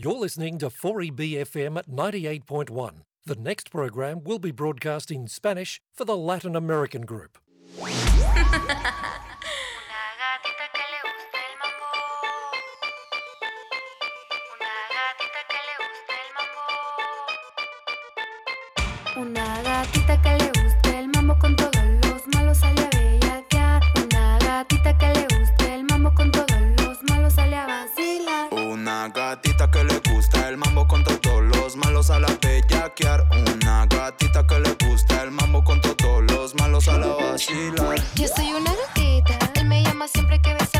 You're listening to 4EBFM at 98.1. The next program will be broadcast in Spanish for the Latin American group. Una gatita que le gusta el mambo. Una gatita los malos a la bellaquear. Una gatita que le gusta el mambo con todos los malos a la vacilar. Yo soy una gatita, él me llama siempre que besarme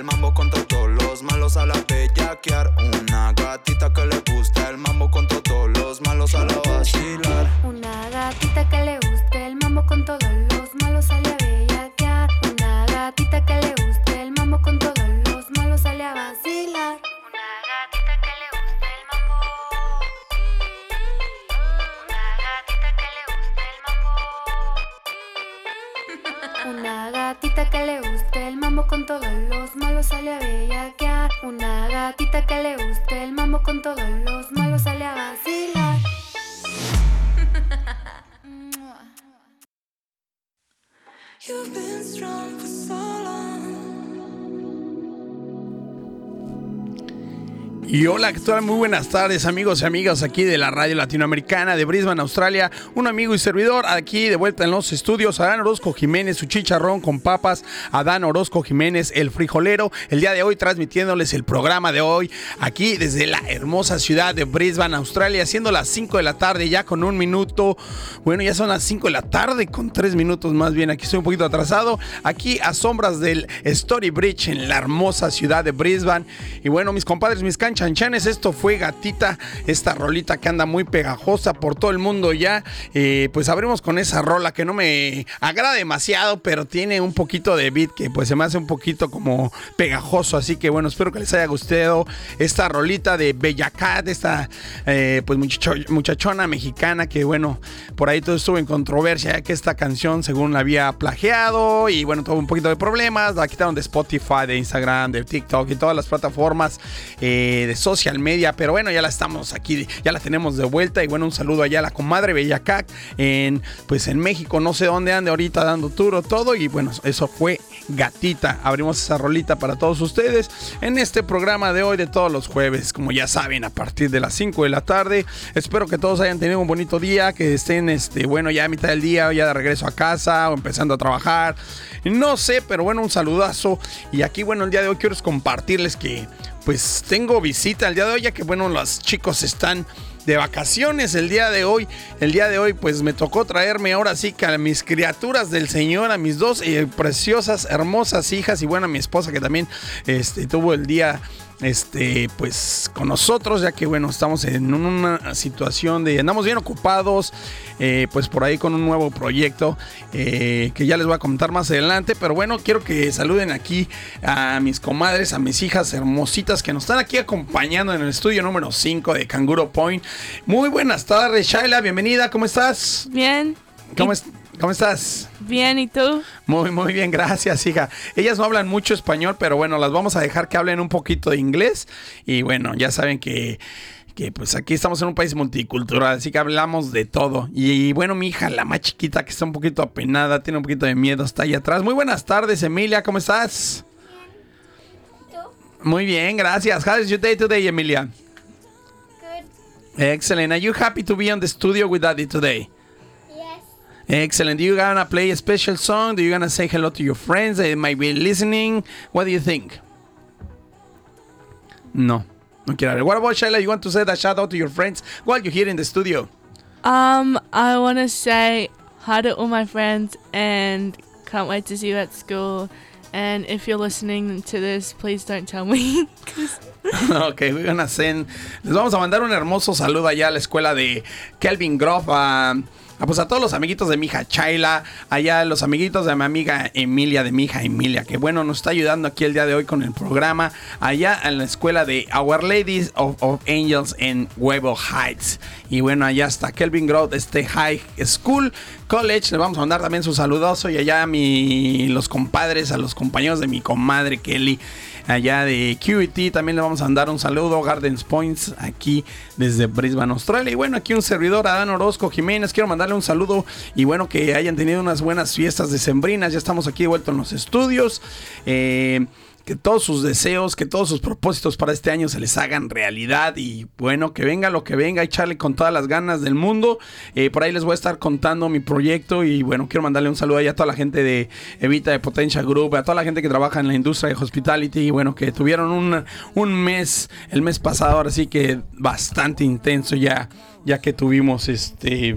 el mambo con todos los malos a la bellaquear. ¿Qué? Muy buenas tardes, amigos y amigas aquí de la radio latinoamericana de Brisbane, Australia. Un amigo y servidor aquí de vuelta en los estudios. Adán Orozco Jiménez, su chicharrón con papas. Adán Orozco Jiménez, el frijolero. El día de hoy transmitiéndoles el programa de hoy aquí desde la hermosa ciudad de Brisbane, Australia, siendo las 5 de la tarde ya con un minuto. Bueno, ya son las 5 de la tarde con 3 minutos más bien. Aquí estoy un poquito atrasado. Aquí a sombras del Story Bridge en la hermosa ciudad de Brisbane. Y bueno, mis compadres, mis canchanchanes, esto fue Gatita, esta rolita que anda muy pegajosa por todo el mundo ya. Eh, pues abrimos con esa rola que no me agrada demasiado, pero tiene un poquito de beat que pues se me hace un poquito como pegajoso. Así que bueno, espero que les haya gustado esta rolita de Bella Cat, esta eh, pues muchacho- muchachona mexicana que bueno, por ahí todo estuvo en controversia, ya que esta canción según la había plagiado y bueno, tuvo un poquito de problemas, la quitaron de Spotify, de Instagram, de TikTok y todas las plataformas eh, de social media, pero bueno, ya la estamos aquí, ya la tenemos de vuelta y bueno, un saludo allá a la comadre Bellacac en pues en México, no sé dónde ande ahorita dando turo todo y bueno, eso fue Gatita. Abrimos esa rolita para todos ustedes en este programa de hoy de todos los jueves, como ya saben, a partir de las 5 de la tarde. Espero que todos hayan tenido un bonito día, que estén este bueno, ya a mitad del día, ya de regreso a casa o empezando a trabajar. No sé, pero bueno, un saludazo y aquí bueno, el día de hoy quiero es compartirles que pues tengo visita el día de hoy, ya que bueno, los chicos están de vacaciones el día de hoy. El día de hoy pues me tocó traerme ahora sí que a mis criaturas del Señor, a mis dos eh, preciosas, hermosas hijas y bueno, a mi esposa que también este, tuvo el día este pues con nosotros ya que bueno estamos en una situación de andamos bien ocupados eh, pues por ahí con un nuevo proyecto eh, que ya les voy a comentar más adelante pero bueno quiero que saluden aquí a mis comadres a mis hijas hermositas que nos están aquí acompañando en el estudio número 5 de Canguro Point muy buenas tardes Shaila bienvenida ¿cómo estás? Bien. ¿Cómo, ¿Y- es- ¿cómo estás? Bien, ¿y tú? Muy, muy bien, gracias, hija. Ellas no hablan mucho español, pero bueno, las vamos a dejar que hablen un poquito de inglés. Y bueno, ya saben que, que pues aquí estamos en un país multicultural, así que hablamos de todo. Y, bueno, mi hija, la más chiquita, que está un poquito apenada, tiene un poquito de miedo, está ahí atrás. Muy buenas tardes, Emilia, ¿cómo estás? Muy bien, gracias. How is your day today, Emilia? Good. Excellent. Are you happy to be on the studio with Daddy today? Yes. Excellent. Do you gonna play a special song? Do you gonna say hello to your friends that might be listening? What do you think? No. No quiero. What about Shaila? You want to say that shout out to your friends while you're here in the studio? Um, I want to say hi to all my friends and can't wait to see you at school. And if you're listening to this, please don't tell me. ok, we're gonna send. Les vamos a mandar un hermoso saludo allá a la escuela de Kelvin Groff. A, a, pues a todos los amiguitos de mi hija Chayla. Allá los amiguitos de mi amiga Emilia, de mi hija Emilia. Que bueno, nos está ayudando aquí el día de hoy con el programa. Allá en la escuela de Our Ladies of, Angels en Huevo Heights. Y bueno, allá está Kelvin Groff, este High School College. Le vamos a mandar también su saludoso. Y allá a mi, los compadres, a los compañeros de mi comadre Kelly allá de QET. También le vamos a mandar un saludo. Gardens Points aquí desde Brisbane, Australia. Y bueno, aquí un servidor, Adán Orozco Jiménez. Quiero mandarle un saludo y bueno, que hayan tenido unas buenas fiestas decembrinas. Ya estamos aquí de en los estudios. Eh, que todos sus deseos, que todos sus propósitos para este año se les hagan realidad y bueno, que venga lo que venga, echarle con todas las ganas del mundo. Eh, por ahí les voy a estar contando mi proyecto y bueno, quiero mandarle un saludo ahí a toda la gente de Evita de Potential Group, a toda la gente que trabaja en la industria de hospitality y bueno, que tuvieron un, un mes, el mes pasado, ahora sí que bastante intenso ya, ya que tuvimos este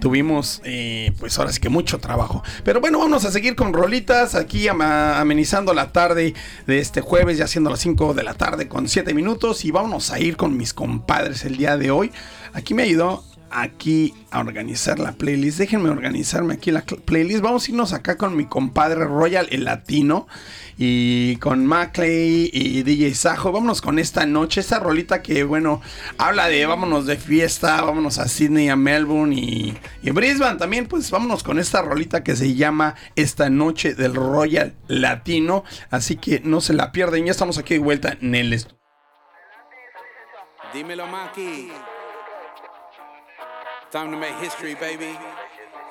tuvimos eh, pues ahora sí que mucho trabajo. Pero bueno, vamos a seguir con rolitas aquí amenizando la tarde de este jueves, ya siendo las 5 de la tarde con 7 minutos y vamos a ir con mis compadres el día de hoy. Aquí me ayudó aquí a organizar la playlist. Déjenme organizarme aquí la playlist. Vamos a irnos acá con mi compadre Royal el Latino y con Maclay y DJ Sajo. Vámonos con esta noche, esta rolita que, bueno, habla de vámonos de fiesta, vámonos a Sydney, a Melbourne y, Brisbane también. Pues vámonos con esta rolita que se llama Esta Noche del Royal Latino. Así que no se la pierden. Ya estamos aquí de vuelta en el estudio. Dímelo, Maki. Time to make history, baby.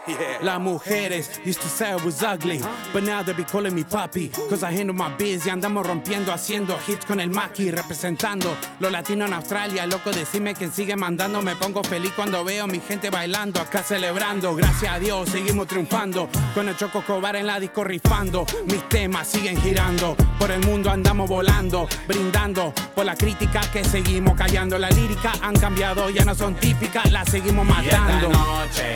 Yeah. Las mujeres used to say I was ugly, but now they be calling me papi. Cause I handle my biz y andamos rompiendo, haciendo hits con el Maki, representando lo latino en Australia. Loco, decime quién sigue mandando. Me pongo feliz cuando veo mi gente bailando, acá celebrando. Gracias a Dios, seguimos triunfando. Con el Choco Cobar en la disco rifando. Mis temas siguen girando. Por el mundo andamos volando, brindando por la crítica que seguimos callando. La lírica han cambiado, ya no son típicas, las seguimos Y esta matando. noche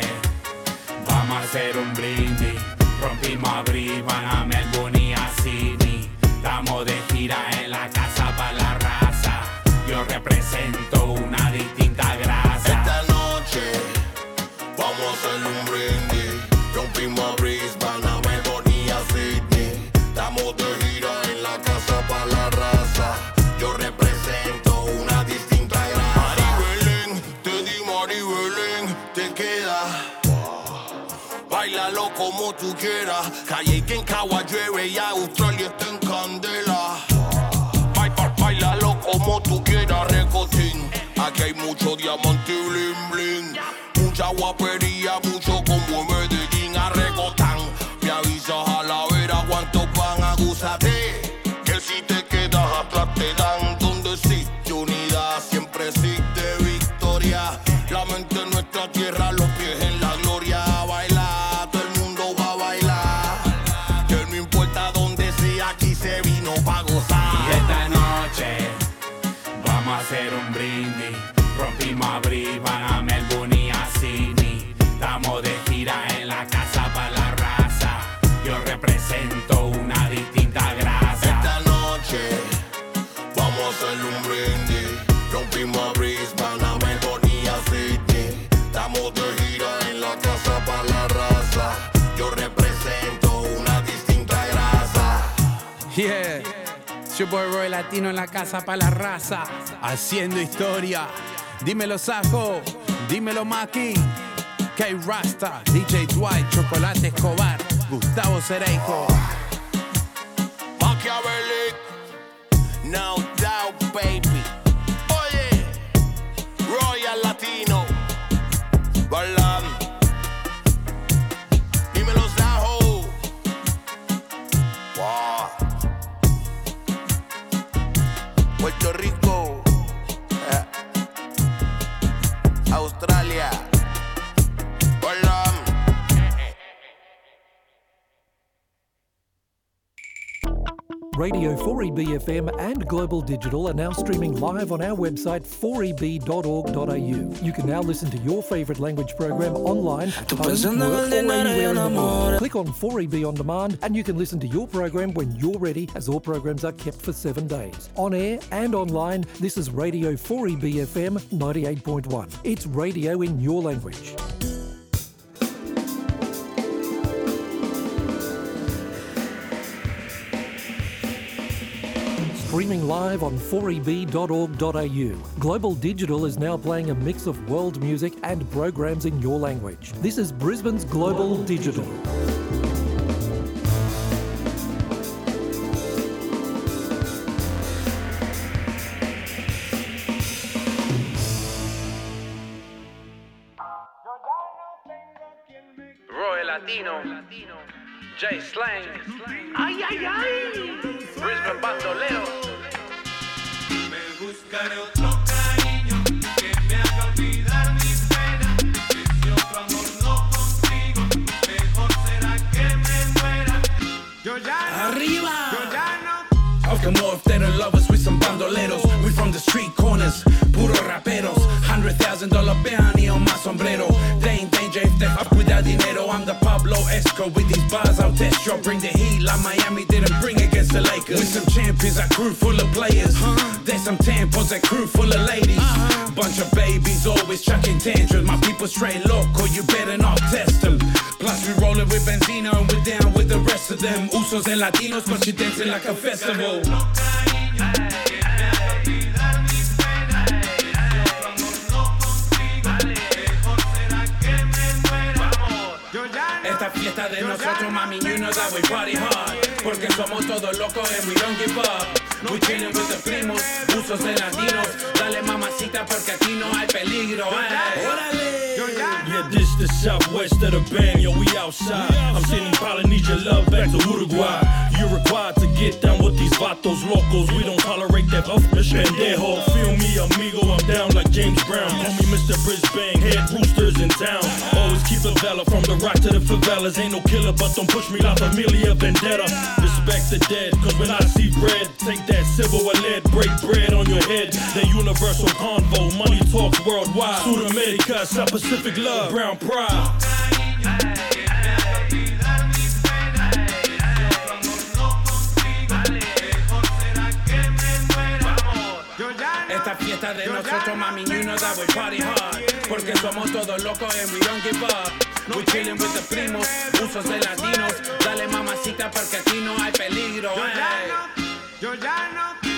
hacer un brindis. Rompimos a Brisbane, a Melbourne y a Sydney. Estamos de gira en la casa para la raza. Yo represento que en Cagua llueve y Australia está en candela. Ba- ba- Bailalo como tú quieras, recotín. Aquí hay mucho diamante y bling bling. Mucha guapería, Yeah, boy Roy Latino en la casa para la raza, haciendo historia. Dímelo Sajo, dímelo Maki. K Rasta, DJ Dwight, Chocolate Escobar, Gustavo Cereijo. Radio 4EBFM and Global Digital are now streaming live on our website 4eb.org.au. You can now listen to your favourite language program online home, work, or anywhere in the world. Click on 4EB On Demand and you can listen to your program when you're ready as all programs are kept for seven days. On air and online, this is Radio 4EBFM 98.1. It's radio in your language. Streaming live on 4eb.org.au. Global Digital is now playing a mix of world music and programs in your language. This is Brisbane's Global Digital. Roy Latino, J Slang, ay, ay, ay, Brisbane Bandolero. Arriba. How come more if they don't love us? We some bandoleros. We from the street corners, puro raperos. Hundred thousand dollar bounty on my sombrero. They ain't danger if they fuck with that dinero. I'm the Pablo Esco with these bars. I'll test you. Bring the heat like Miami didn't bring against the Lakers. With some champions, a crew full of players. Uh-huh. There's some tampons, a crew full of ladies. Uh-huh. Bunch of babies always chucking tantrums. My people straight loco, you better not test them. Plus we rollin' with Benzino and we're down with the rest of them. Usos and Latinos, but you dancing like a festival. Esta fiesta de nosotros, mami, you know that we party hard. Porque somos todos locos and we don't give up. We chillin' with the primos, usos de latinos. Dale mamacita porque aquí no hay peligro. eh. ¡Órale! Yeah, this the southwest of the band, yo, we outside. I'm sending Polynesia love back to Uruguay. You're required to get down with these vatos locos. We don't tolerate that buff pendejo. Feel me, amigo, I'm down like James Brown. Call me Mr. Brisbane, head roosters in town. Always keep the Vela from the rock to the favelas. Ain't no killer, but don't push me like Familia Vendetta. Respect the dead, cause when I see red, take that silver or lead, break bread on your head. The universal convo, money talks worldwide. Sudamerica, South Pacific love, brown pride. De nosotros, mami, you know that we party hard. Porque somos todos locos and we don't give up. We chillin' with the primos, usos de latinos. Dale mamacita porque aquí no hay peligro. eh. Yo ya no.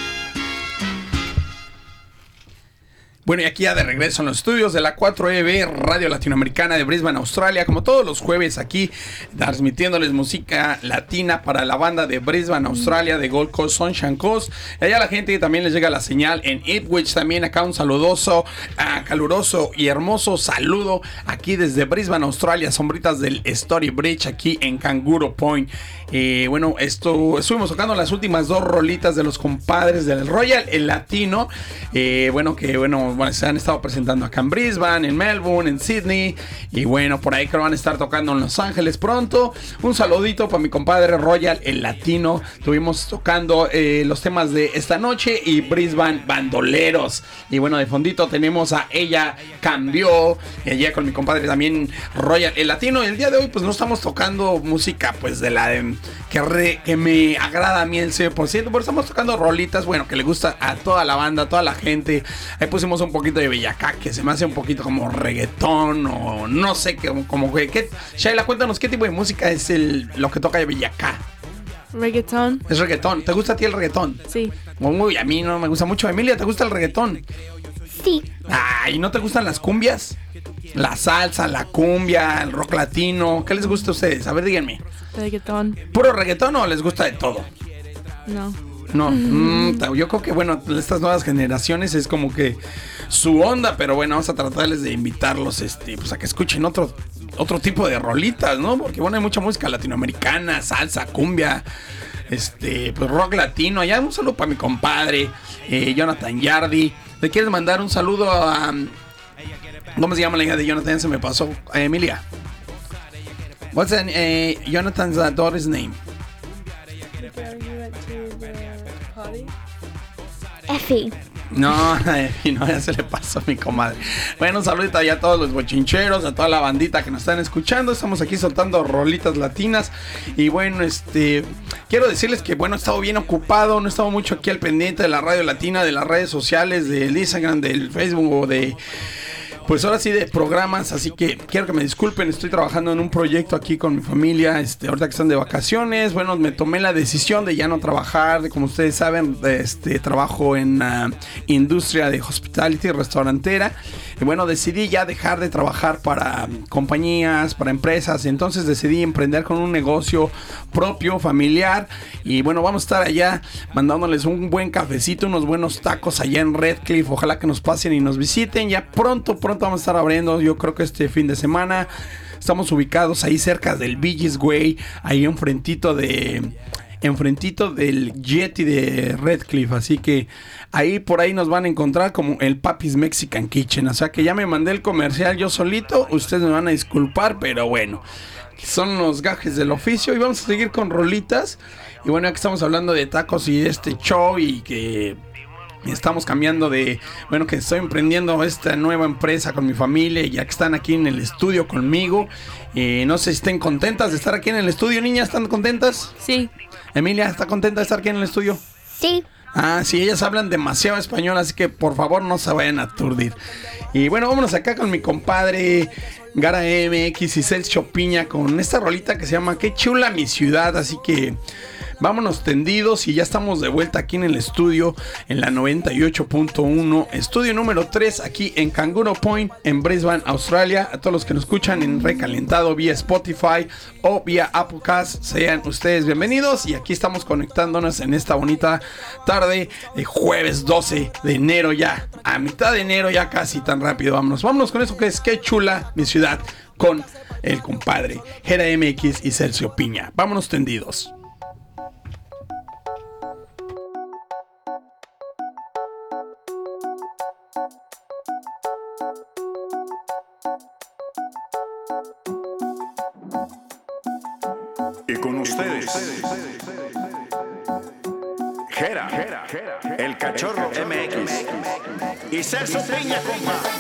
Bueno, y aquí ya de regreso en los estudios de la 4EB Radio Latinoamericana de Brisbane, Australia, como todos los jueves aquí, transmitiéndoles música latina para la banda de Brisbane, Australia, de Gold Coast, Sunshine Coast. Y allá la gente también les llega la señal en Ipswich, también acá un saludoso, ah, caluroso y hermoso saludo aquí desde Brisbane, Australia, sombritas del Story Bridge aquí en Kangaroo Point. Eh, bueno, esto estuvimos tocando las últimas dos rolitas de los compadres del Royal, el latino. eh, bueno, que bueno, bueno, se han estado presentando acá en Brisbane, en Melbourne, en Sydney. Y bueno, por ahí creo van a estar tocando en Los Ángeles pronto. Un saludito para mi compadre Royal, el latino. Estuvimos tocando eh, los temas de esta noche y Brisbane Bandoleros. Y bueno, de fondito tenemos a Ella Cambió. Ella con mi compadre también Royal, el latino. Y el día de hoy pues no estamos tocando música pues de la de, que, re- que me agrada a mí el 100%. Pero estamos tocando rolitas, bueno, que le gusta a toda la banda, a toda la gente. Ahí pusimos un poquito de Bellacá, que se me hace un poquito como reggaetón o no sé, qué, como que... ¿qué? Shaila, cuéntanos qué tipo de música es el, lo que toca de Bellacá. Reggaeton. Es reggaetón. ¿Te gusta a ti el reggaetón? Sí. Uy, a mí no me gusta mucho. Emilia, ¿te gusta el reggaetón? Sí. Ay, ¿no te gustan las cumbias? La salsa, la cumbia, el rock latino. ¿Qué les gusta a ustedes? A ver, díganme. ¿Puro reggaetón o les gusta de todo? No. No, mm, yo creo que bueno, estas nuevas generaciones es como que su onda, pero bueno, vamos a tratarles de invitarlos este, pues a que escuchen otro, otro tipo de rolitas, ¿no? Porque bueno, hay mucha música latinoamericana, salsa, cumbia, este, pues rock latino. Allá un saludo para mi compadre, eh, Jonathan Yardi. ¿Le quieres mandar un saludo a. ¿Cómo se llama la hija de Jonathan? Se me pasó. A Emilia. What's the, eh, Jonathan's uh, daughter's name? Effie. No, y no, ya se le pasó a mi comadre. Bueno, un saludito allá a todos los bochincheros, a toda la bandita que nos están escuchando. Estamos aquí soltando rolitas latinas. Y bueno, este. Quiero decirles que, bueno, he estado bien ocupado. No he estado mucho aquí al pendiente de la radio latina, de las redes sociales, del Instagram, del Facebook o de pues ahora sí de programas, así que quiero que me disculpen, estoy trabajando en un proyecto aquí con mi familia, este, ahorita que están de vacaciones, bueno, me tomé la decisión de ya no trabajar, de, como ustedes saben, este, trabajo en la industria de hospitality, restaurantera, y bueno, decidí ya dejar de trabajar para compañías, para empresas, entonces decidí emprender con un negocio propio, familiar, y bueno, vamos a estar allá mandándoles un buen cafecito, unos buenos tacos allá en Redcliffe, ojalá que nos pasen y nos visiten, ya pronto, pronto vamos a estar abriendo, yo creo que este fin de semana. Estamos ubicados ahí cerca del Villis Way, ahí enfrentito de enfrentito del Yeti de Redcliffe, así que ahí por ahí nos van a encontrar como el Papis Mexican Kitchen, o sea que ya me mandé el comercial yo solito, ustedes me van a disculpar, pero bueno, son los gajes del oficio y vamos a seguir con rolitas y bueno, ya que estamos hablando de tacos y de este show y que Estamos cambiando de, bueno, que estoy emprendiendo esta nueva empresa con mi familia, ya que están aquí en el estudio conmigo. Eh, no sé si estén contentas de estar aquí en el estudio, niñas, ¿están contentas? Sí. Emilia, ¿está contenta de estar aquí en el estudio? Sí. Ah, sí, ellas hablan demasiado español, así que por favor no se vayan a aturdir. Y bueno, vámonos acá con mi compadre Gara MX y Celso Piña con esta rolita que se llama Qué chula mi ciudad, así que vámonos tendidos y ya estamos de vuelta aquí en el estudio en la 98.1, estudio número 3 aquí en Kangaroo Point en Brisbane, Australia. A todos los que nos escuchan en recalentado vía Spotify o vía Applecast, sean ustedes bienvenidos y aquí estamos conectándonos en esta bonita tarde de jueves 12 de enero ya, a mitad de enero ya casi tan rápido. Vámonos, vámonos con eso que es Qué chula mi ciudad con el compadre Jera MX y Celso Piña. Vámonos tendidos. Celso Piña, compa.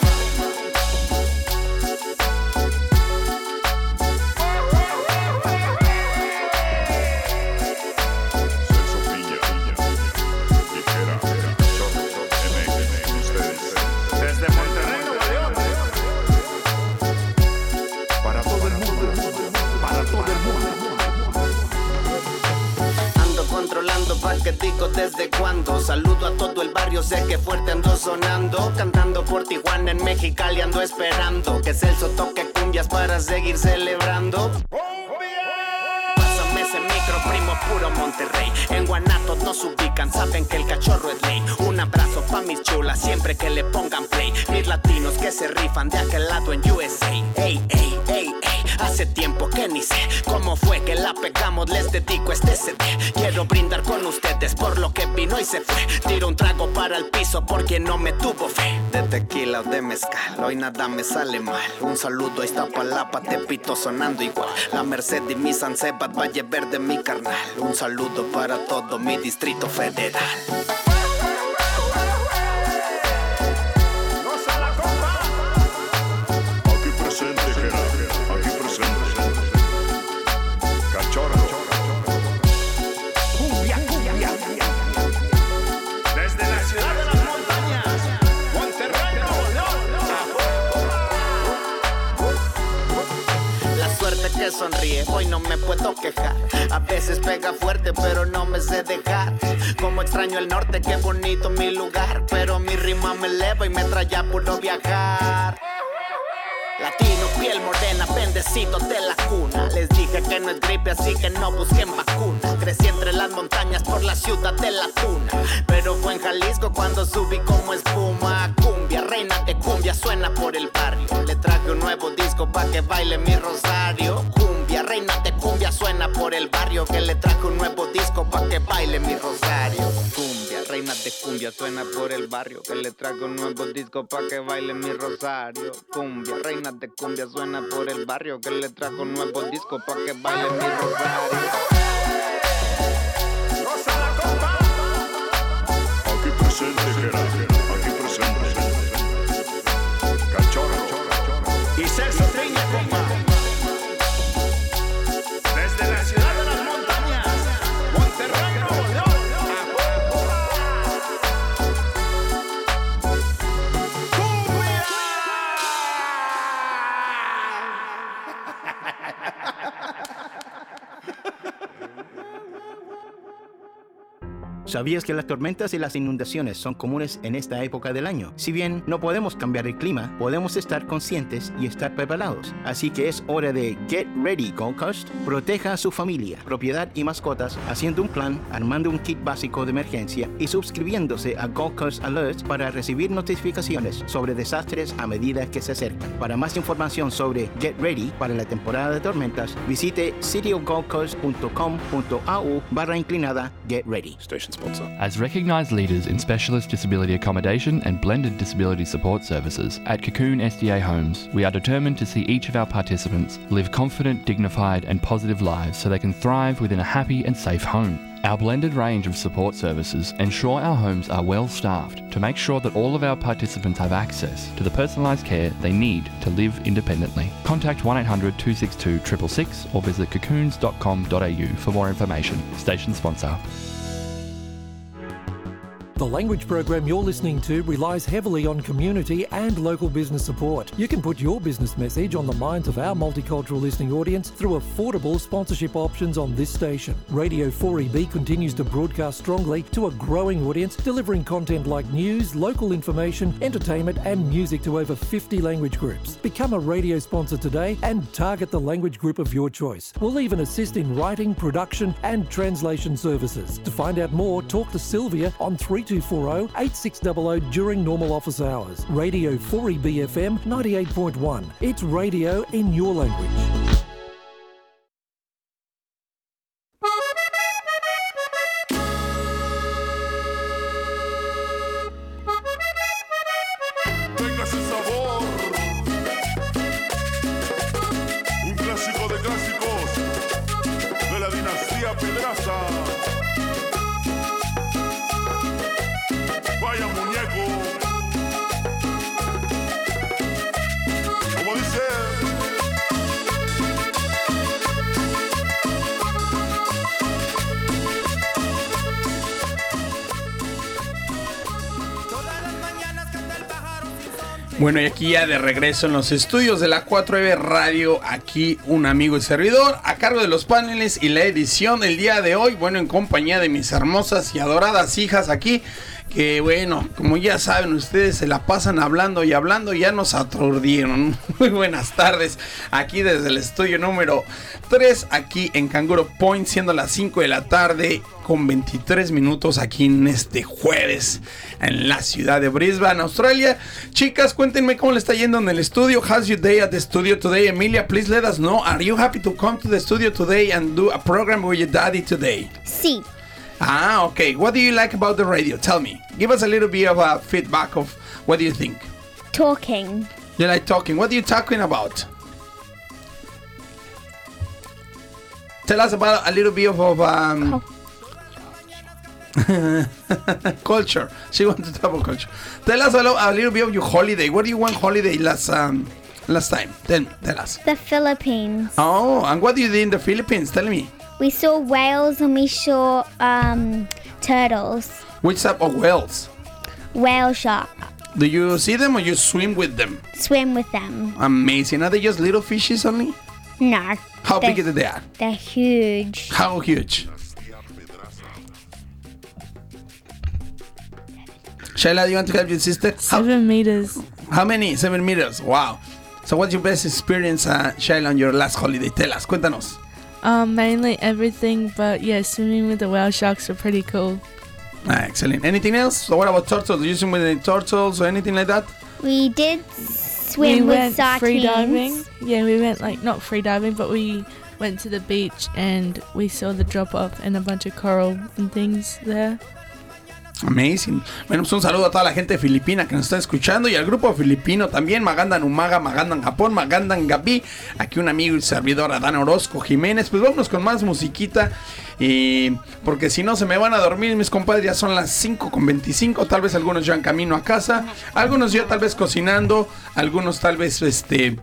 Que le pongan play Mis latinos que se rifan de aquel lado en USA Ey, ey, ey, ey Hace tiempo que ni sé cómo fue que la pegamos, les dedico este CD. Quiero brindar con ustedes por lo que vino y se fue. Tiro un trago para el piso porque no me tuvo fe. De tequila o de mezcal, hoy nada me sale mal. Un saludo a Iztapalapa, Tepito sonando igual. La Merced y mi San Sebat, Valle Verde, mi carnal. Un saludo para todo mi distrito federal. Sonríe, hoy no me puedo quejar. A veces pega fuerte, pero no me sé dejar. Como extraño el norte, qué bonito mi lugar. Pero mi rima me eleva y me trae a puro viajar. Latino, piel morena, bendecito de la cuna. Les dije que no es gripe, así que no busquen vacuna. Crecí entre las montañas por la ciudad de la tuna. Pero fue en Jalisco cuando subí como espuma. Cumbia, reina de cumbia, suena por el barrio. Le traje un nuevo disco pa' que baile mi rosario. Cumbia, reina de cumbia, suena por el barrio. Que le traje un nuevo disco pa' que baile mi rosario. Cumbia, reina de cumbia, suena por el barrio. Que le traigo un nuevo disco pa' que baile mi rosario. Cumbia, reina de cumbia, suena por el barrio. Que le traigo un nuevo disco pa' que baile mi rosario. ¿Sabías que las tormentas y las inundaciones son comunes en esta época del año? Si bien no podemos cambiar el clima, podemos estar conscientes y estar preparados. Así que es hora de Get Ready Gold Coast. Proteja a su familia, propiedad y mascotas haciendo un plan, armando un kit básico de emergencia y suscribiéndose a Gold Coast Alerts para recibir notificaciones sobre desastres a medida que se acercan. Para más información sobre Get Ready para la temporada de tormentas, visite cityofgoldcoast.com.au barra inclinada Get Ready. Sponsor. As recognised leaders in specialist disability accommodation and blended disability support services, at Cocoon SDA Homes, we are determined to see each of our participants live confident, dignified, and positive lives so they can thrive within a happy and safe home. Our blended range of support services ensure our homes are well staffed to make sure that all of our participants have access to the personalised care they need to live independently. Contact 1 800 262 666 or visit cocoons.com.au for more information. Station sponsor. The language program you're listening to relies heavily on community and local business support. You can put your business message on the minds of our multicultural listening audience through affordable sponsorship options on this station. Radio 4EB continues to broadcast strongly to a growing audience, delivering content like news, local information, entertainment, and music to over 50 language groups. Become a radio sponsor today and target the language group of your choice. We'll even assist in writing, production, and translation services. To find out more, talk to Sylvia on 3240 8600 during normal office hours. Radio 4EB FM 98.1. It's radio in your language. Bueno, y aquí ya de regreso en los estudios de la 4EB Radio, aquí un amigo y servidor, a cargo de los paneles y la edición del día de hoy, bueno, en compañía de mis hermosas y adoradas hijas aquí, que bueno, como ya saben ustedes, se la pasan hablando y hablando, ya nos aturdieron. Muy buenas tardes, aquí desde el estudio número 3, aquí en Canguro Point, siendo las 5 de la tarde, con 23 minutos aquí en este jueves en la ciudad de Brisbane, Australia. Chicas, cuéntenme cómo le está yendo en el estudio. How's your day at the studio today? Emilia, please let us know. Are you happy to come to the studio today and do a program with your daddy today? Sí. Ah, okay. What do you like about the radio? Tell me. Give us a little bit of a feedback of what do you think? Talking. You like talking. What are you talking about? Tell us about a little bit of, of um, culture. She wants to talk about culture. Tell us a, lo- a little bit of your holiday. What do you want holiday last um last time? Tell, tell us. The Philippines. Oh, and what do you do in the Philippines? Tell me. We saw whales and we saw um, turtles. Which type of whales? Whale shark. Do you see them or you swim with them? Swim with them. Amazing. Are they just little fishes only? No. How they're, big are they? Are? They're huge. How huge? Shaila, do you want to help your sister? Seven meters. How many? Seven meters. Wow. So what's your best experience, uh, Shaila, on your last holiday? Tell us, cuéntanos. Um, mainly everything, but yeah, swimming with the whale sharks were pretty cool. Ah, excellent. Anything else? So what about turtles? Did you swim with any turtles or anything like that? We did swim we with went sardines. free diving. Yeah, we went like not free diving, but we went to the beach and we saw the drop off and a bunch of coral and things there. Amazing. Bueno, pues un saludo a toda la gente filipina que nos está escuchando y al grupo filipino también, Magandan Umaga, Magandan Japón, Magandan Gabi. Aquí un amigo y servidor, Adán Orozco Jiménez. Pues vámonos con más musiquita. Y porque si no se me van a dormir mis compadres, ya son las 5 con 25. Tal vez algunos ya en camino a casa, algunos ya tal vez cocinando, algunos tal vez este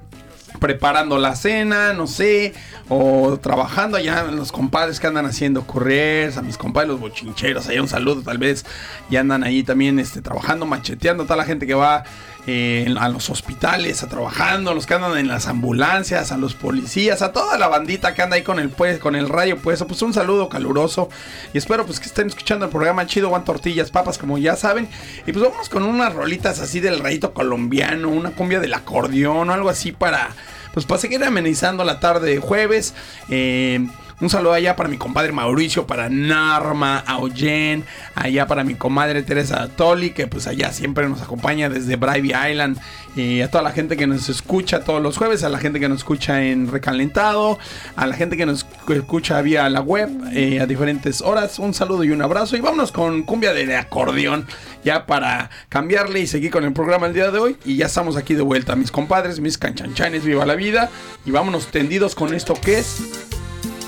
preparando la cena, no sé, o trabajando allá los compadres que andan haciendo correr, a mis compadres los bochincheros, allá un saludo tal vez, y andan ahí también este, trabajando, macheteando, toda la gente que va eh, a los hospitales, a trabajando, los que andan en las ambulancias, a los policías, a toda la bandita que anda ahí con el pues, con el rayo puesto, pues un saludo caluroso y espero pues que estén escuchando el programa chido, Juan Tortillas, Papas, como ya saben, y pues vamos con unas rolitas así del rayito colombiano, una cumbia del acordeón o algo así para pues para seguir amenizando la tarde de jueves. Eh, un saludo allá para mi compadre Mauricio, para Narma, Auyen, allá para mi comadre Teresa Toli, que pues allá siempre nos acompaña desde Brivey Island. Y a toda la gente que nos escucha todos los jueves, a la gente que nos escucha en Recalentado, a la gente que nos escucha vía la web eh, a diferentes horas. Un saludo y un abrazo. Y vámonos con cumbia de acordeón, ya para cambiarle y seguir con el programa el día de hoy. Y ya estamos aquí de vuelta, mis compadres, mis canchanchanes, viva la vida. Y vámonos tendidos con esto que es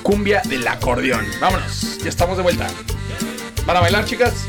cumbia del acordeón. Vámonos, ya estamos de vuelta. ¿Van a bailar, chicas?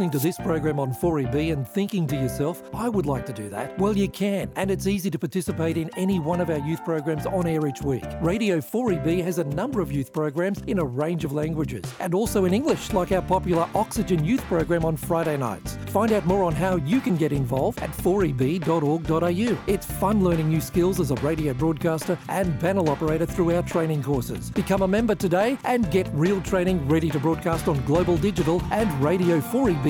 Listening to this program on 4EB and thinking to yourself, I would like to do that, well, you can, and it's easy to participate in any one of our youth programs on air each week. Radio 4EB has a number of youth programs in a range of languages, and also in English, like our popular Oxygen Youth program on Friday nights. Find out more on how you can get involved at 4eb.org.au. It's fun learning new skills as a radio broadcaster and panel operator through our training courses. Become a member today and get real training ready to broadcast on Global Digital and Radio 4EB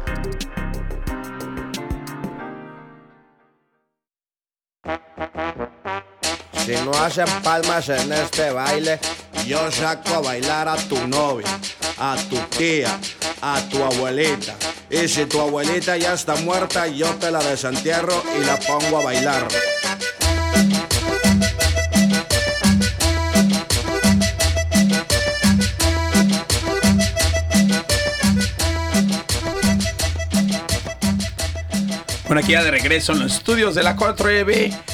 Si no hacen palmas en este baile, yo saco a bailar a tu novia, a tu tía, a tu abuelita. Y si tu abuelita ya está muerta, yo te la desentierro y la pongo a bailar. Bueno, aquí ya de regreso en los estudios de la 4EB.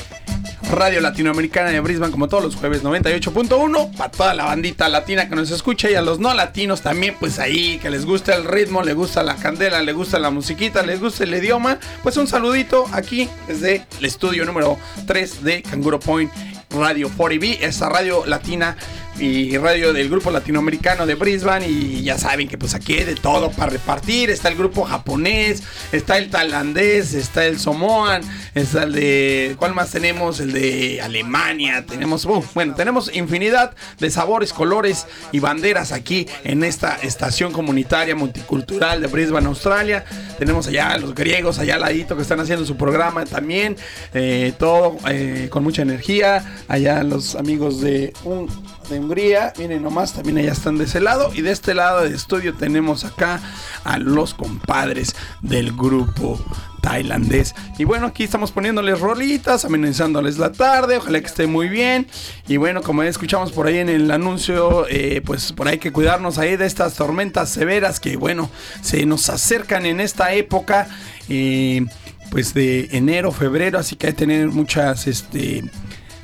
Radio Latinoamericana de Brisbane, como todos los jueves, 98.1. Para toda la bandita latina que nos escucha y a los no latinos también, pues ahí, que les gusta el ritmo, les gusta la candela, les gusta la musiquita, les gusta el idioma. Pues un saludito aquí desde el estudio número 3 de Canguro Point Radio 40B, esta radio latina y radio del grupo latinoamericano de Brisbane y ya saben que pues aquí hay de todo para repartir, está el grupo japonés, está el tailandés, está el Samoan, está el de ¿cuál más tenemos? El de Alemania, tenemos uh, bueno, tenemos infinidad de sabores, colores y banderas aquí en esta estación comunitaria multicultural de Brisbane, Australia. Tenemos allá los griegos allá al ladito que están haciendo su programa también, eh, todo eh, con mucha energía, allá los amigos de un de Hungría. Miren nomás, también allá están de ese lado. Y de este lado del estudio tenemos acá a los compadres del grupo tailandés. Y bueno, aquí estamos poniéndoles rolitas, amenizándoles la tarde. Ojalá que esté muy bien. Y bueno, como escuchamos por ahí en el anuncio, eh, pues por ahí hay que cuidarnos ahí de estas tormentas severas que, bueno, se nos acercan en esta época. eh, pues de enero, febrero, así que hay que tener muchas, este,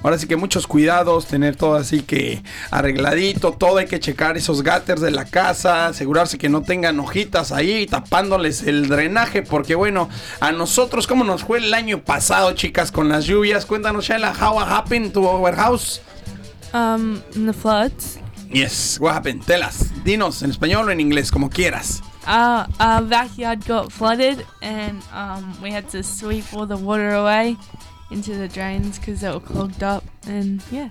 Ahora sí que muchos cuidados, tener todo así que arregladito, todo hay que checar esos gutters de la casa, asegurarse que no tengan hojitas ahí tapándoles el drenaje, porque bueno, a nosotros cómo nos fue el año pasado, chicas, con las lluvias. Cuéntanos, Shaila, how happened to our house? Um, in the floods. Yes, what happened? Tell us. Dinos en español o en inglés, como quieras. Uh, our backyard got flooded, and um, we had to sweep all the water away into the drains because they were clogged up. And yeah,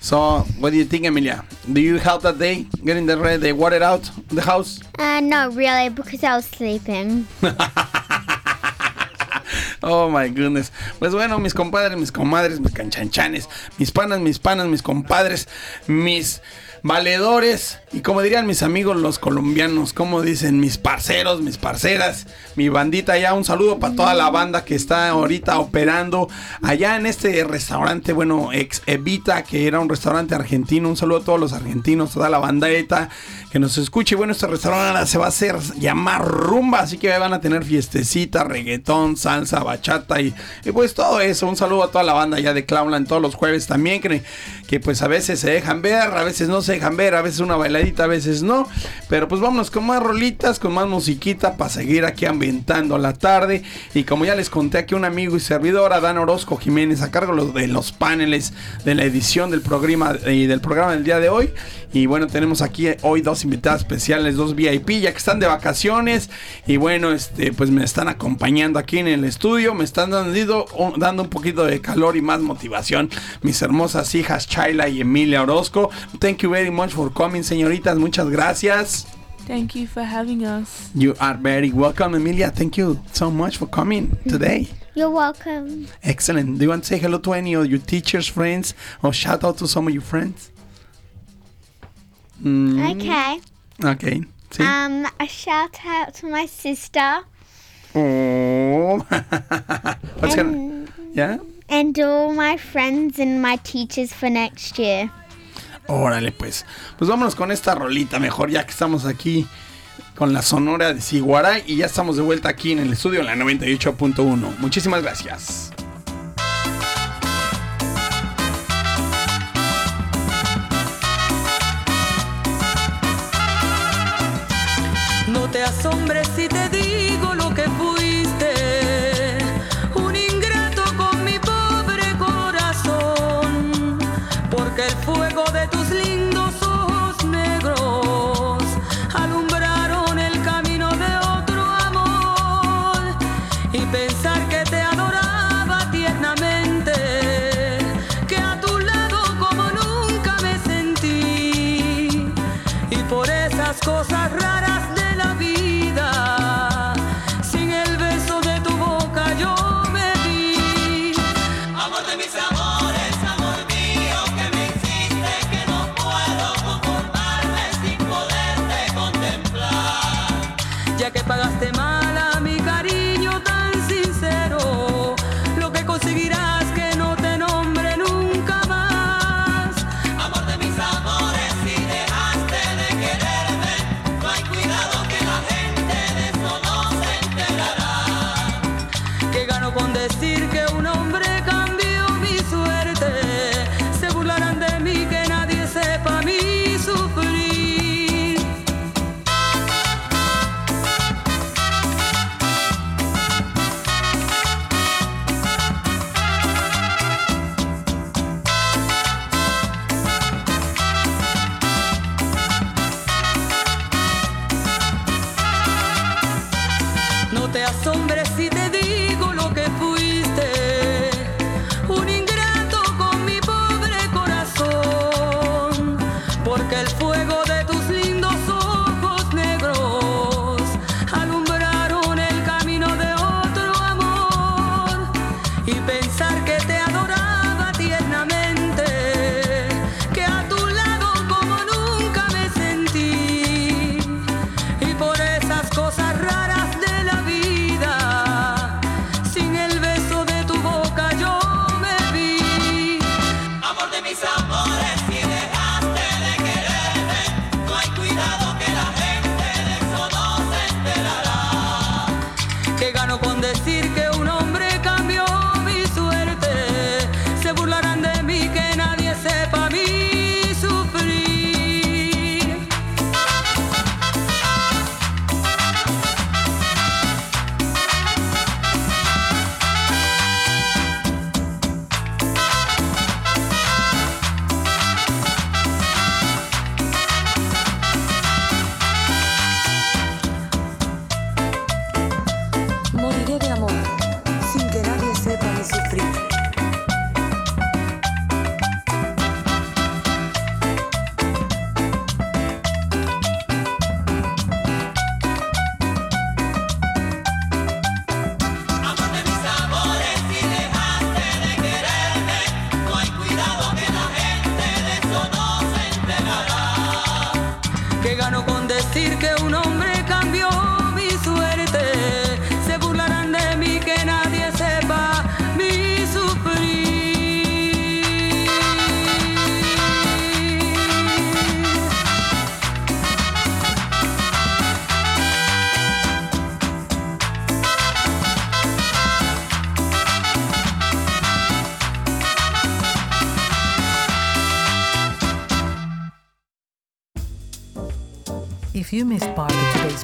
So, what do you think, Emilia? Do you help that day getting the, red, the water out the house? Uh, not really, because I was sleeping. Oh my goodness. Pues bueno, mis compadres, mis comadres, mis canchanchanes, mis panas, mis panas, mis compadres, mis valedores y como dirían mis amigos los colombianos, como dicen mis parceros, mis parceras, mi bandita allá, un saludo para toda la banda que está ahorita operando allá en este restaurante, bueno, ex Evita, que era un restaurante argentino, un saludo a todos los argentinos, toda la bandeta que nos escuche. Bueno, este restaurante se va a hacer llamar rumba, así que van a tener fiestecita, reggaetón, salsa, bachata y, pues todo eso. Un saludo a toda la banda ya de Clownland todos los jueves también, que pues a veces se dejan ver, a veces no se dejan ver, a veces una bailadita, a veces no. Pero pues vámonos con más rolitas, con más musiquita para seguir aquí ambientando la tarde. Y como ya les conté aquí un amigo y servidor, Adán Orozco Jiménez, a cargo de los paneles de la edición del programa y del programa del día de hoy. Y bueno, tenemos aquí hoy dos invitadas especiales, dos VIP, ya que están de vacaciones. Y bueno, este, pues me están acompañando aquí en el estudio, me están dando, dando un poquito de calor y más motivación. Mis hermosas hijas Chayla y Emilia Orozco. Thank you very much for coming, señoritas. Muchas gracias. thank you for having us. You are very welcome, Emilia. Thank you so much for coming today. You're welcome. Excellent. Do you want to say hello to any of your teachers, friends, or shout out to some of your friends? Mm, Okay. Okay. Sí. Um, a shout out to my sister Oh. What's gonna? Yeah. and all my friends and my teachers for next year. Órale, pues. Pues vámonos con esta rolita mejor, ya que estamos aquí con la sonora de Siguaray y ya estamos de vuelta aquí en el estudio en la 98.1. Muchísimas gracias.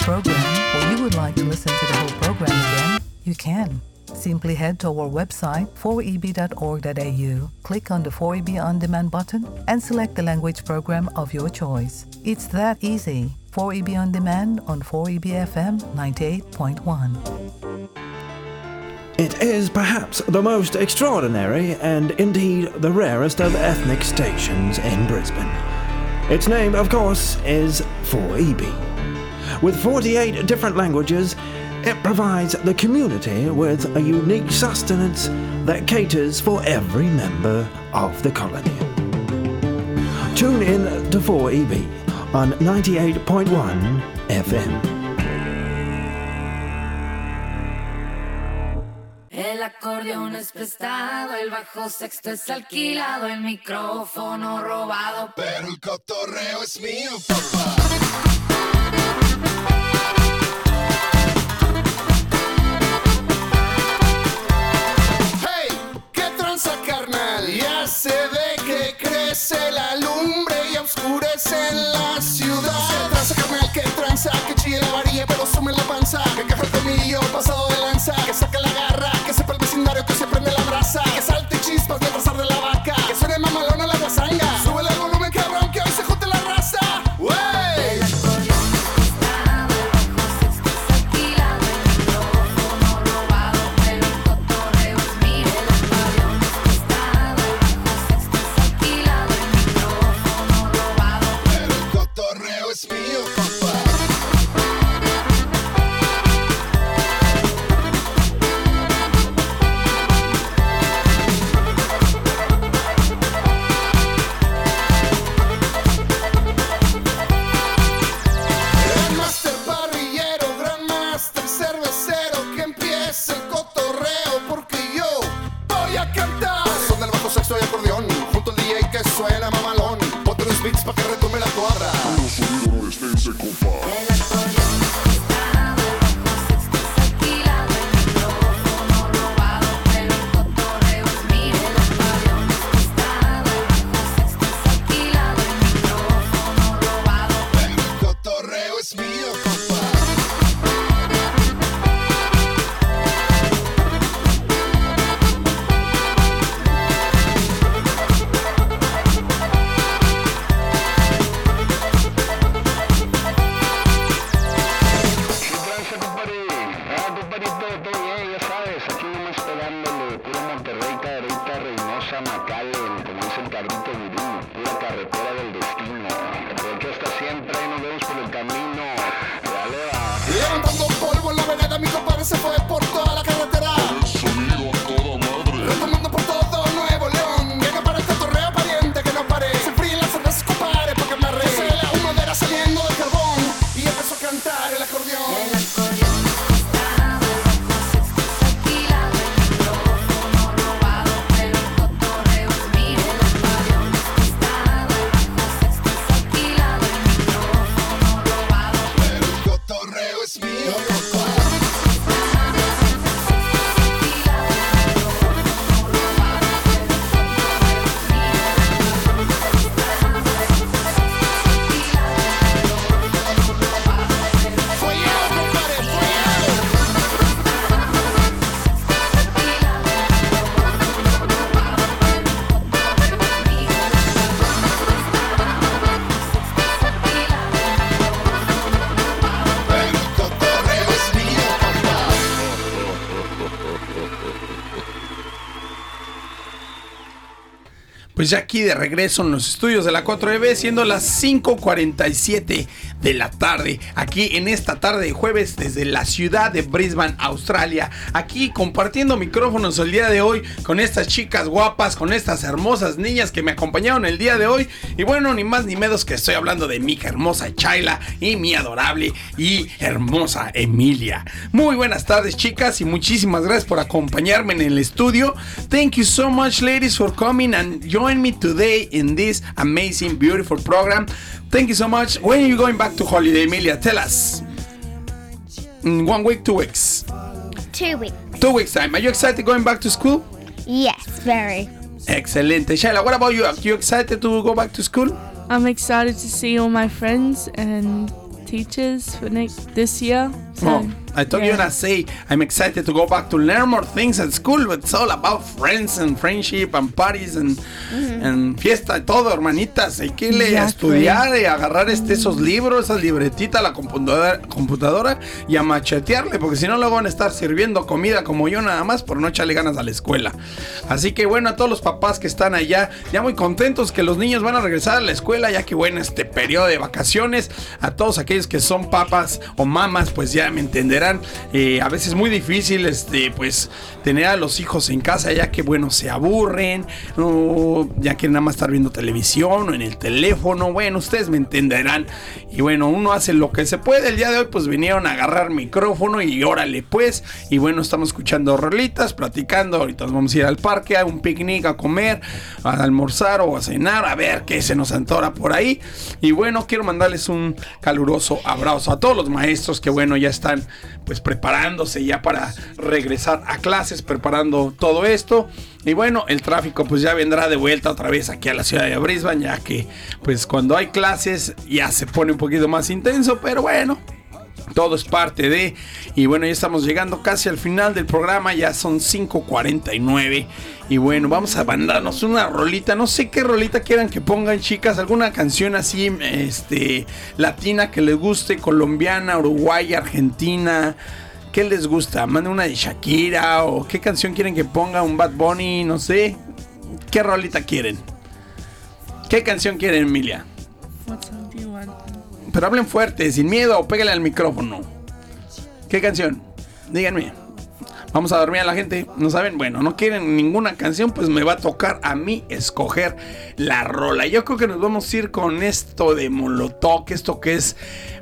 Program or you would like to listen to the whole program again, you can. Simply head to our website 4eb.org.au, click on the 4EB On Demand button, and select the language program of your choice. It's that easy. 4EB On Demand on 4EBFM 98.1. It is perhaps the most extraordinary and indeed the rarest of ethnic stations in Brisbane. Its name, of course, is 4EB. With 48 different languages, it provides the community with a unique sustenance that caters for every member of the colony. Tune in to 4EB on 98.1 FM. El acordeón es prestado, el bajo sexto es alquilado, el micrófono robado. Pero el cotorreo es mío, Hey, qué tranza carnal. Ya se ve que crece la lumbre y oscurece la ciudad. Qué tranza carnal, qué tranza, que chille la varilla pero sume la panza. Que caja el colmillo pasado de Pues ya aquí de regreso en los estudios de la 4EB, siendo las 5:47 de la tarde, aquí en esta tarde de jueves desde la ciudad de Brisbane, Australia, aquí compartiendo micrófonos el día de hoy con estas chicas guapas, con estas hermosas niñas que me acompañaron el día de hoy. Y bueno, ni más ni menos que estoy hablando de mi hermosa Chayla y mi adorable y hermosa Emilia. Muy buenas tardes, chicas, y muchísimas gracias por acompañarme en el estudio. Thank you so much, ladies, for coming and join me today in this amazing, beautiful program. Thank you so much. When are you going back to holiday, Emilia? Tell us. In one week, two weeks. Two weeks. Two weeks time. Are you excited going back to school? Yes, very. Excelente. Shaila, what about you? Are you excited to go back to school? I'm excited to see all my friends and teachers for next this year. So, Oh, I thought you yeah. gonna say I'm excited to go back to learn more things at school, but it's all about friends and friendship and parties and, and fiesta y todo, hermanitas. Hay que a Exactly. estudiar y agarrar este, esos libros, esas libretitas, la computadora, computadora y a machetearle, porque si no luego van a estar sirviendo comida como yo nada más por no echarle ganas a la escuela. Así que bueno, a todos los papás que están allá, ya muy contentos que los niños van a regresar a la escuela, ya que bueno, este periodo de vacaciones, a todos aquellos que son papas o mamas, pues ya me entenderán. Eh, a veces muy difícil, este, pues, tener a los hijos en casa, ya que bueno, se aburren, o ya que nada más estar viendo televisión o en el teléfono. Bueno, ustedes me entenderán. Y bueno, uno hace lo que se puede. El día de hoy, pues vinieron a agarrar micrófono y órale, pues. Y bueno, estamos escuchando rolitas, platicando. Ahorita nos vamos a ir al parque, a un picnic, a comer, a almorzar o a cenar, a ver qué se nos antora por ahí. Y bueno, quiero mandarles un caluroso abrazo a todos los maestros que bueno, ya están pues preparándose ya para regresar a clases, preparando todo esto. Y bueno, el tráfico pues ya vendrá de vuelta otra vez aquí a la ciudad de Brisbane, ya que pues cuando hay clases ya se pone un poquito más intenso, pero bueno, todo es parte de. Y bueno, ya estamos llegando casi al final del programa. Ya son 5.49. Y bueno, vamos a mandarnos una rolita. No sé qué rolita quieran que pongan, chicas. Alguna canción así, este, latina que les guste, colombiana, uruguaya, argentina. ¿Qué les gusta? Manden una de Shakira o qué canción quieren que ponga un Bad Bunny, no sé. ¿Qué rolita quieren? ¿Qué canción quieren, Emilia? What song do you want? Pero hablen fuerte, sin miedo, pégale al micrófono. ¿Qué canción? Díganme. Vamos a dormir a la gente. ¿No saben? Bueno, no quieren ninguna canción, pues me va a tocar a mí escoger la rola. Yo creo que nos vamos a ir con esto de Molotov, esto que es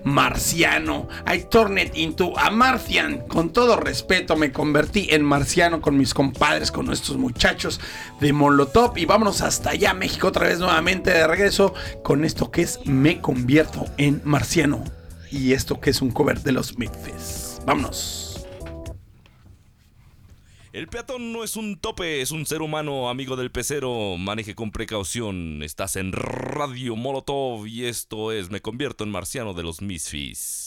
marciano. I turned into a Martian. Con todo respeto, me convertí en marciano con mis compadres, con nuestros muchachos de Molotov. Y vámonos hasta allá, México, otra vez nuevamente de regreso con esto que es Me convierto en marciano. Y esto que es un cover de los Memphis. Vámonos. El peatón no es un tope, es un ser humano, amigo del pecero. Maneje con precaución. Estás en Radio Molotov y esto es Me convierto en marciano de los Misfits.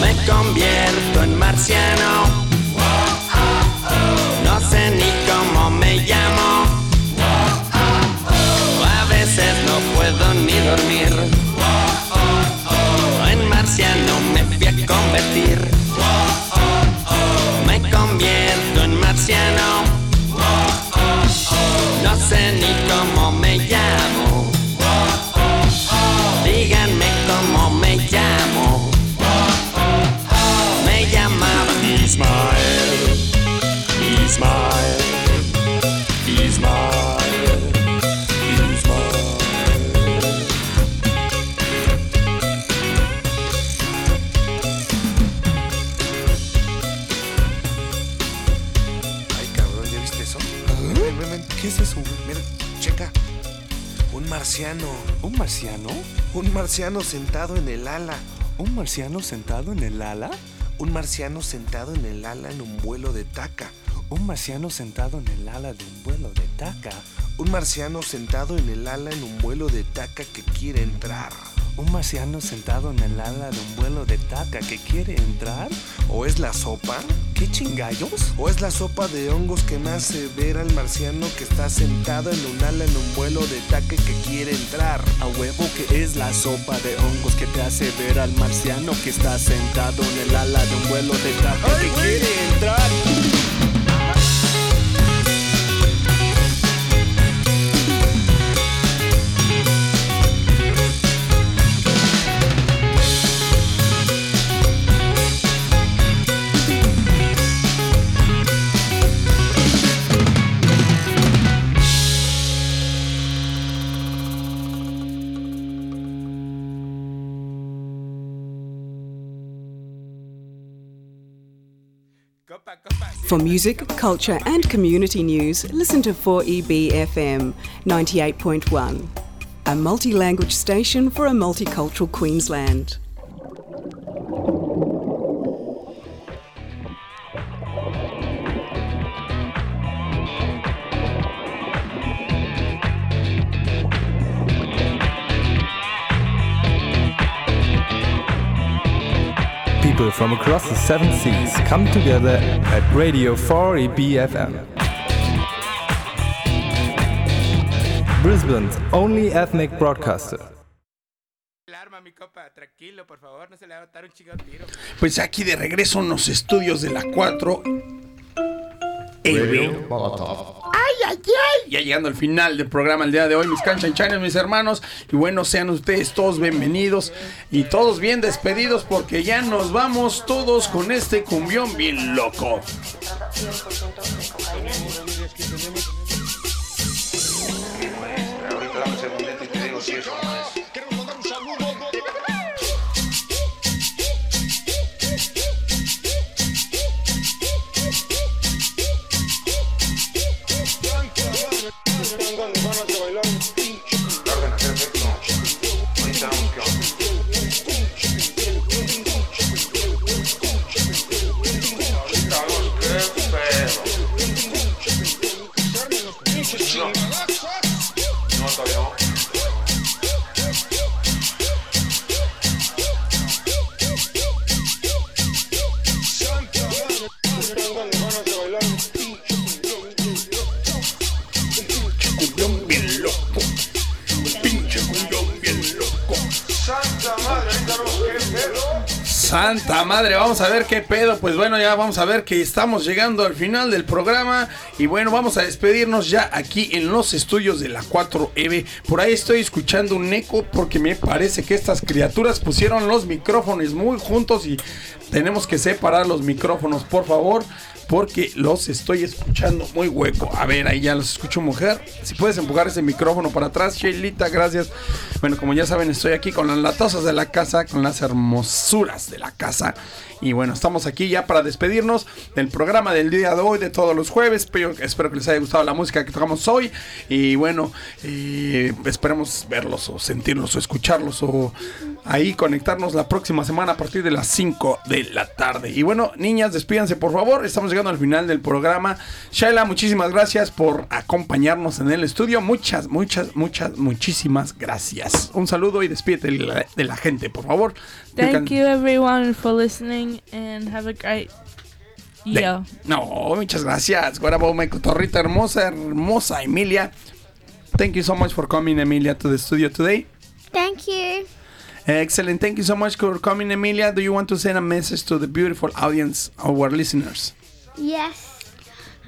Me convierto en marciano. Marciano sentado en el ala. ¿Un marciano sentado en el ala? Un marciano sentado en el ala en un vuelo de taca. ¿Un marciano sentado en el ala de un vuelo de taca? Un marciano sentado en el ala en un vuelo de taca que quiere entrar. ¿Un marciano sentado en el ala de un vuelo de taca que quiere entrar? ¿O es la sopa? ¿Qué chingallos? ¿O es la sopa de hongos que me hace ver al marciano que está sentado en un ala en un vuelo de taca que quiere entrar? A huevo que es la sopa de hongos que te hace ver al marciano que está sentado en el ala de un vuelo de taca que quiere entrar. For music, culture, and community news, listen to 4EBFM 98.1, a multi language station for a multicultural Queensland. Across the seven seas come together at Radio 4EB FM. Brisbane's only ethnic broadcaster. Pues aquí de regreso en los estudios de la 4. Radio ¡Ay, ay, ay! Ya llegando al final del programa el día de hoy, mis canchanchanes, mis hermanos. Y bueno, sean ustedes todos bienvenidos y todos bien despedidos porque ya nos vamos todos con este cumbión bien loco. Santa madre, vamos a ver qué pedo. Pues bueno, ya vamos a ver que estamos llegando al final del programa. Y bueno, vamos a despedirnos ya aquí en los estudios de la 4EB. Por ahí estoy escuchando un eco porque me parece que estas criaturas pusieron los micrófonos muy juntos y tenemos que separar los micrófonos, por favor. Porque los estoy escuchando muy hueco. A ver, ahí ya los escucho, mujer. Si puedes empujar ese micrófono para atrás, Sheilita, gracias. Bueno, como ya saben, estoy aquí con las latosas de la casa, con las hermosuras de la casa. Y bueno, estamos aquí ya para despedirnos del programa del día de hoy, de todos los jueves. Pero espero que les haya gustado la música que tocamos hoy. Y bueno, eh, esperemos verlos o sentirlos o escucharlos o ahí conectarnos la próxima semana a partir de las 5 de la tarde. Y bueno, niñas, despídanse por favor. Estamos llegando al final del programa. Shaila, muchísimas gracias por acompañarnos en el estudio. Muchas, muchas, muchas, muchísimas gracias. Un saludo y despídete de la, de la gente, por favor. Thank can- you everyone for listening and have a great De- year. No, muchas gracias. Guaraboma, cotorrita hermosa, hermosa Emilia. Thank you so much for coming, Emilia, to the studio today. Thank you. Excellent. Thank you so much for coming, Emilia. Do you want to send a message to the beautiful audience, our listeners? Yes.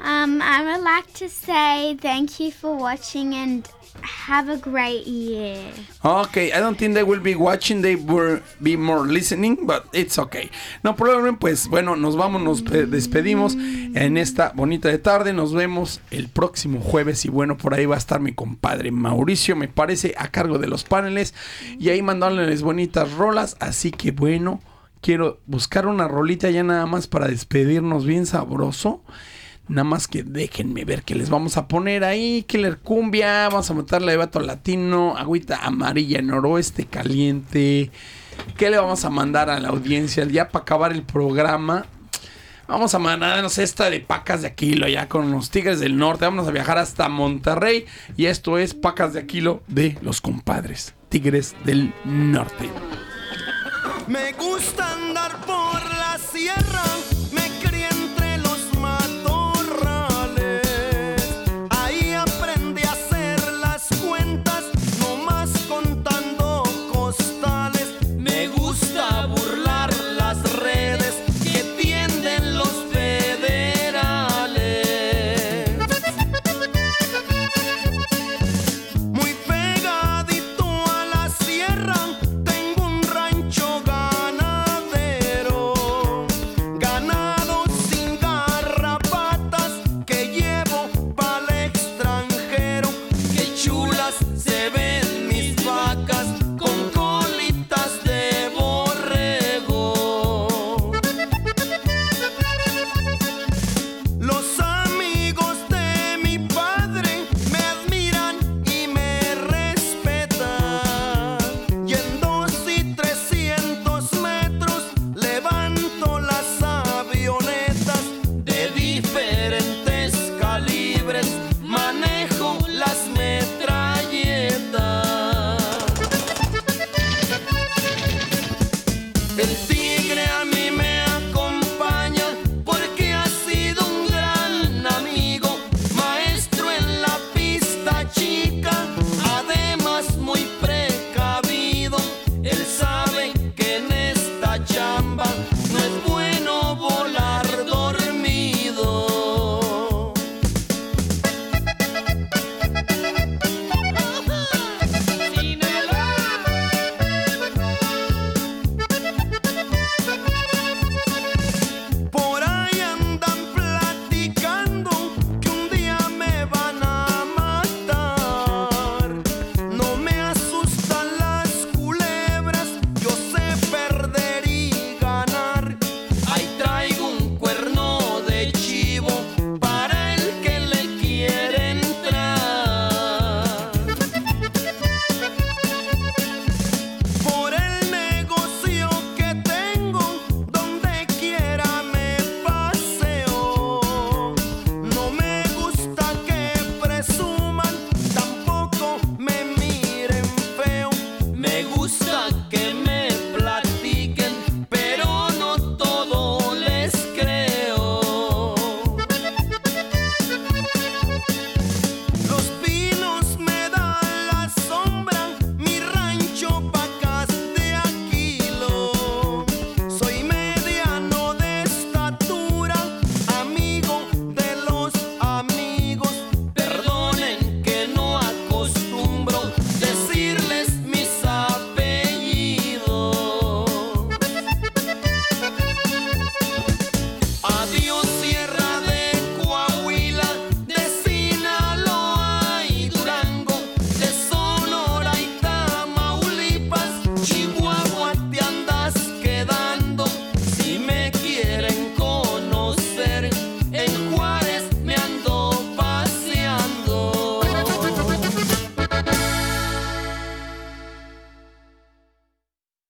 Um, I would like to say thank you for watching and have a great year. Okay, I don't think they will be watching, they will be more listening, but it's okay. No problem, pues bueno, nos vamos, nos pe- despedimos en esta bonita de tarde. Nos vemos el próximo jueves y bueno, por ahí va a estar mi compadre Mauricio, me parece, a cargo de los paneles y ahí mandándoles bonitas rolas. Así que bueno, quiero buscar una rolita ya nada más para despedirnos bien sabroso. Nada más que déjenme ver que les vamos a poner ahí. Killer Cumbia. Vamos a meterle de vato latino. Agüita amarilla noroeste caliente. ¿Qué le vamos a mandar a la audiencia? Ya para acabar el programa. Vamos a mandarnos esta de Pacas de Aquilo ya con los Tigres del Norte. Vamos a viajar hasta Monterrey. Y esto es Pacas de Aquilo de los compadres Tigres del Norte. Me gusta andar por